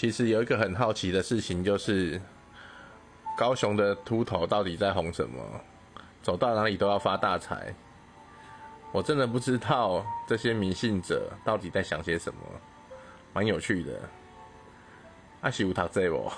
其实有一个很好奇的事情，就是高雄的秃头到底在红什么？走到哪里都要发大财，我真的不知道这些迷信者到底在想些什么，蛮有趣的。阿西无塔在不？